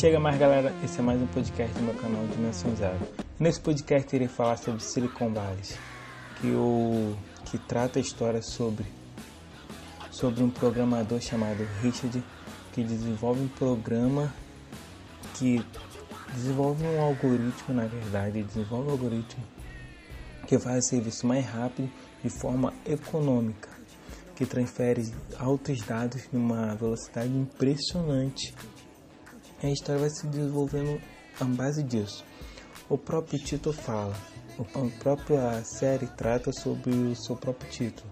Chega mais galera, esse é mais um podcast do meu canal Dimensão Zero. Nesse podcast irei falar sobre Silicon Valley, que, o, que trata a história sobre, sobre um programador chamado Richard, que desenvolve um programa que desenvolve um algoritmo, na verdade, desenvolve um algoritmo que faz o serviço mais rápido de forma econômica, que transfere altos dados numa velocidade impressionante. A história vai se desenvolvendo à base disso. O próprio título fala, a própria série trata sobre o seu próprio título,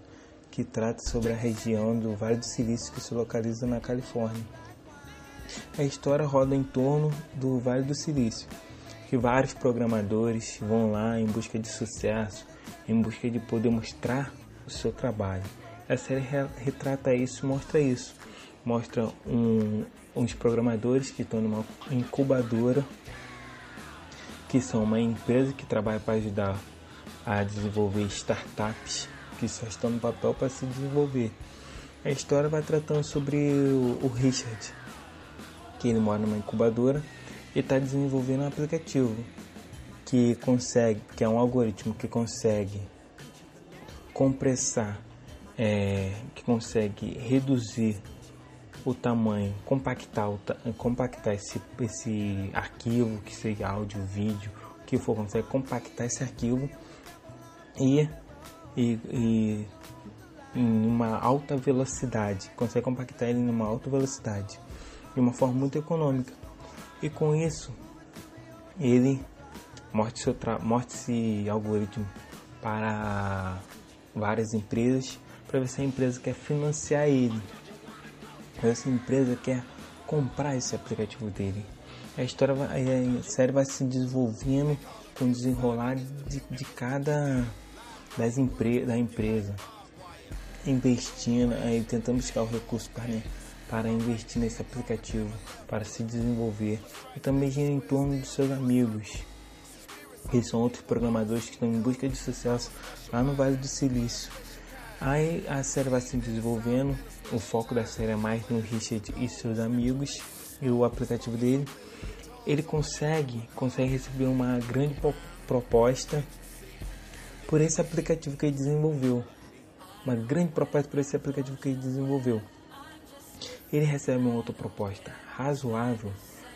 que trata sobre a região do Vale do Silício que se localiza na Califórnia. A história roda em torno do Vale do Silício, que vários programadores vão lá em busca de sucesso, em busca de poder mostrar o seu trabalho. A série retrata isso, mostra isso, mostra um, uns programadores que estão numa incubadora, que são uma empresa que trabalha para ajudar a desenvolver startups que só estão no papel para se desenvolver. A história vai tratando sobre o, Richard, que ele mora numa incubadora e está desenvolvendo um aplicativo que consegue, que é um algoritmo que consegue compressar, é, que consegue reduzir o tamanho, compactar, o, compactar esse, esse arquivo, que seja áudio, vídeo, o que for, consegue compactar esse arquivo e, e, e em uma alta velocidade, consegue compactar ele em uma alta velocidade, de uma forma muito econômica. E com isso, ele morte, seu morte esse algoritmo para várias empresas para ver se a empresa quer financiar ele. Essa empresa quer comprar esse aplicativo dele. A história a série vai se desenvolvendo com o desenrolar de, de cada das empre, da empresa investindo aí tentando buscar o recurso para para investir nesse aplicativo, para se desenvolver e também gira em torno dos seus amigos. Eles são outros programadores que estão em busca de sucesso lá no Vale do Silício. Aí a série vai se desenvolvendo, o foco da série é mais no Richard e seus amigos e o aplicativo dele. Ele consegue, consegue receber uma grande proposta por esse aplicativo que ele desenvolveu. Uma grande proposta por esse aplicativo que ele desenvolveu ele recebe uma outra proposta razoável,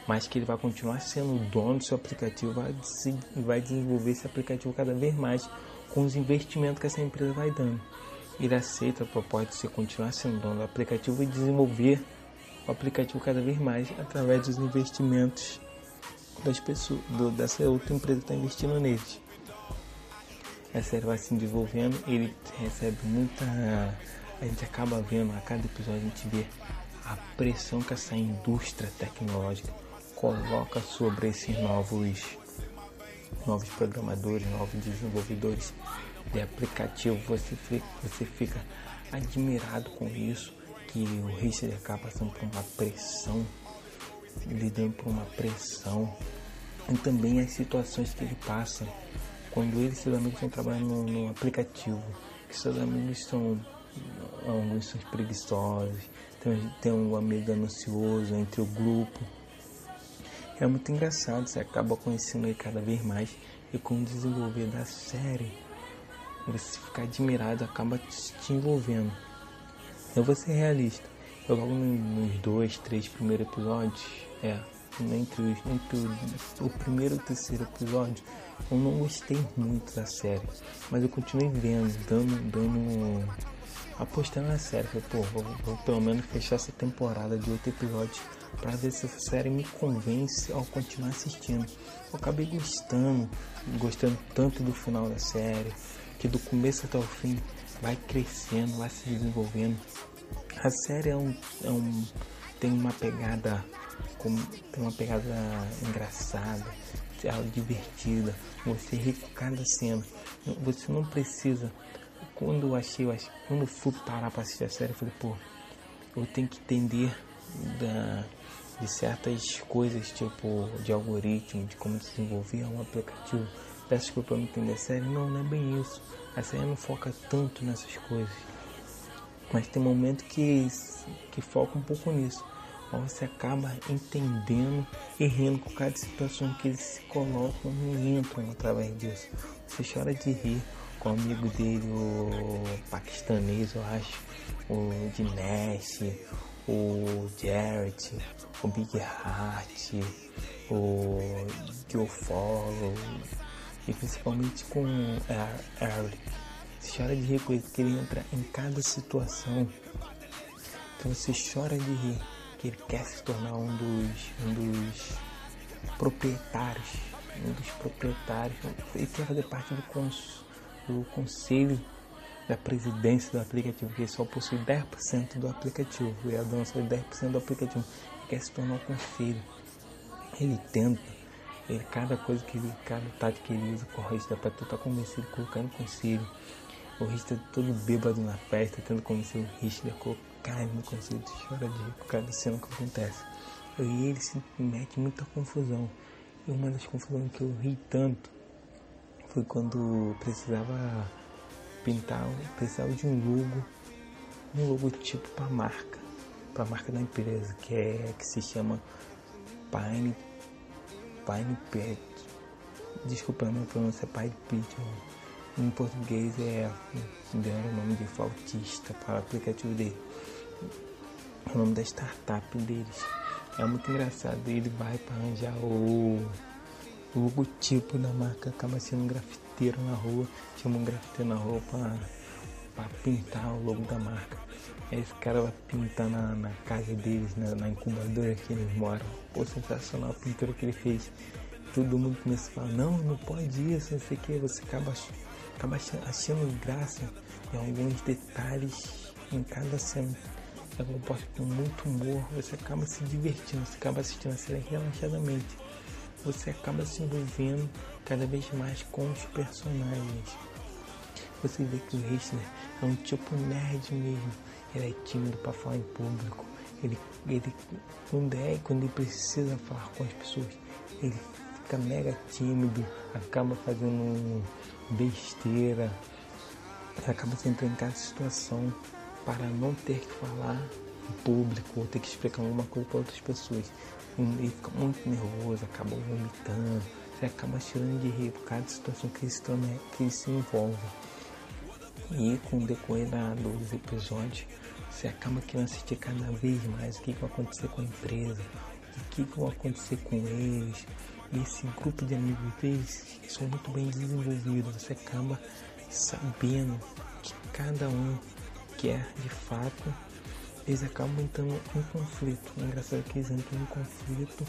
mas que ele vai continuar sendo o dono do seu aplicativo e vai desenvolver esse aplicativo cada vez mais com os investimentos que essa empresa vai dando. Ele aceita a proposta de você continuar sendo dono do aplicativo e desenvolver o aplicativo cada vez mais através dos investimentos das pessoas, do, dessa outra empresa que está investindo neles. A série vai se desenvolvendo, ele recebe muita. A gente acaba vendo a cada episódio, a gente vê a pressão que essa indústria tecnológica coloca sobre esses novos novos programadores, novos desenvolvedores de aplicativo, você fica, você fica admirado com isso, que o Richard acaba passando por uma pressão, lidando por uma pressão, e também as situações que ele passa quando ele e seus amigos estão trabalhando no, no aplicativo, que seus amigos são alguns são preguiçosos, tem, tem um amigo anuncioso entre o grupo. É muito engraçado, você acaba conhecendo ele cada vez mais e com o desenvolver da série, você fica admirado, acaba te envolvendo. Eu vou ser realista. Eu logo nos dois, três primeiros episódios, é, entre, os, entre o, o primeiro e o terceiro episódio, eu não gostei muito da série. Mas eu continuei vendo, dando, dando apostando na série. Falei, pô, vou, vou, pelo menos fechar essa temporada de oito episódios para ver se essa série me convence ao continuar assistindo. Eu acabei gostando, gostando tanto do final da série, que do começo até o fim vai crescendo, vai se desenvolvendo. A série é um, é um tem uma pegada como, tem uma pegada engraçada, é divertida, você ri com cada cena. Você não precisa quando eu achei, eu achei, quando eu fui parar para assistir a série, eu falei, pô, eu tenho que entender da, de certas coisas, tipo de algoritmo, de como desenvolver um aplicativo. Dessas coisas para me entender a série, não, não é bem isso. A série não foca tanto nessas coisas. Mas tem momento que, que foca um pouco nisso. mas você acaba entendendo e rindo com cada situação que eles se colocam e entram através disso. Você chora de rir com o amigo dele, o paquistanês, eu acho, o Dinesh, o Jarrett, o Big Heart, o Follow, e principalmente com Eric. Você chora de rir com ele, que ele entra em cada situação. Então você chora de rir que ele quer se tornar um dos, um dos proprietários, um dos proprietários, ele quer fazer parte do, cons, do conselho da presidência do aplicativo, que só possui 10% do aplicativo, e a dona só 10% do aplicativo, ele quer se tornar um conselho. Ele tenta, ele, cada coisa que ele, cada tática que ele usa Rista para tentar convencer ele colocar no conselho. O Rista todo bêbado na festa, tentando convencer o Rista a colocar carne no conselho, chora de rir por cada cena que acontece. E ele se mete muita confusão. E uma das confusões que eu ri tanto foi quando precisava pintar, precisava de um logo, um logotipo para marca, para marca da empresa, que é que se chama Pine Pine Pet. Desculpa a minha pronúncia é Pine Pet. Em português é deram o nome de Flautista para o aplicativo dele o nome da startup deles. É muito engraçado. Ele vai para arranjar o, logotipo da marca, acaba sendo um grafiteiro na rua. Chama um grafiteiro na rua para pintar o logo da marca. Esse cara vai pintar na, na casa deles, na, na, incubadora que eles moram. Pô, sensacional a pintura que ele fez. Todo mundo começa a falar, não, não pode isso, não sei o que. Você acaba, acaba achando graça em alguns detalhes em cada cena é composta com muito humor, você acaba se divertindo, você acaba assistindo a série relaxadamente. Você acaba se envolvendo cada vez mais com os personagens. Você vê que o Hitler é um tipo nerd mesmo. Ele é tímido para falar em público. Ele, ele quando, é, quando ele precisa falar com as pessoas, ele fica mega tímido, acaba fazendo besteira, acaba se entrando em cada situação para não ter que falar em público ou ter que explicar alguma coisa para outras pessoas. Ele fica muito nervoso, acaba vomitando, você acaba tirando de rir por cada situação que ele se, que ele se envolve. E com o decorrer dos episódios, você acaba querendo assistir cada vez mais o que, que vai acontecer com a empresa, o que, que vai acontecer com eles. E esse grupo de amigos deles são muito bem desenvolvidos, você acaba sabendo que cada um quer de fato, eles acabam entrando em conflito. É engraçado que eles entram em conflito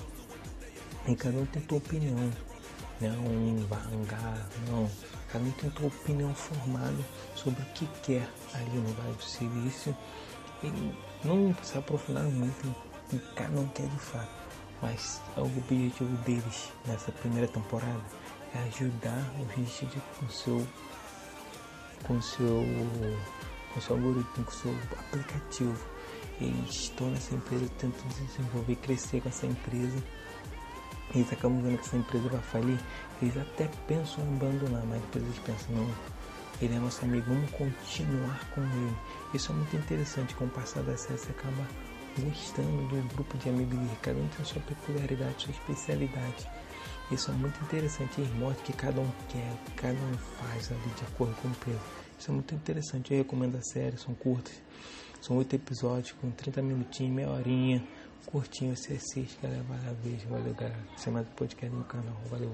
e cada um tem sua opinião. Não né? um barrangar, não. Cada um tem sua opinião formada sobre o que quer ali no Vale do Silício. Não se aprofundar muito em que cada um quer de fato. Mas o objetivo deles nessa primeira temporada é ajudar o Richard com seu com seu com seu algoritmo, com seu aplicativo. Eles estão nessa empresa, tentam desenvolver, crescer com essa empresa. Eles acabam vendo que essa empresa vai falir. Eles até pensam em abandonar, mas depois eles pensam, não, ele é nosso amigo, vamos continuar com ele. Isso é muito interessante, com o passar da série você acaba gostando do grupo de amigos dele. Cada um tem sua peculiaridade, sua especialidade. Isso é muito interessante, mostra que cada um quer, cada um faz ali de acordo com o empresa. Isso é muito interessante. Eu recomendo a série, são curtas. São oito episódios com 30 minutinhos, meia horinha. Curtinho, você assiste, galera. Beijo, valeu, galera. Mais um podcast no canal. Valeu.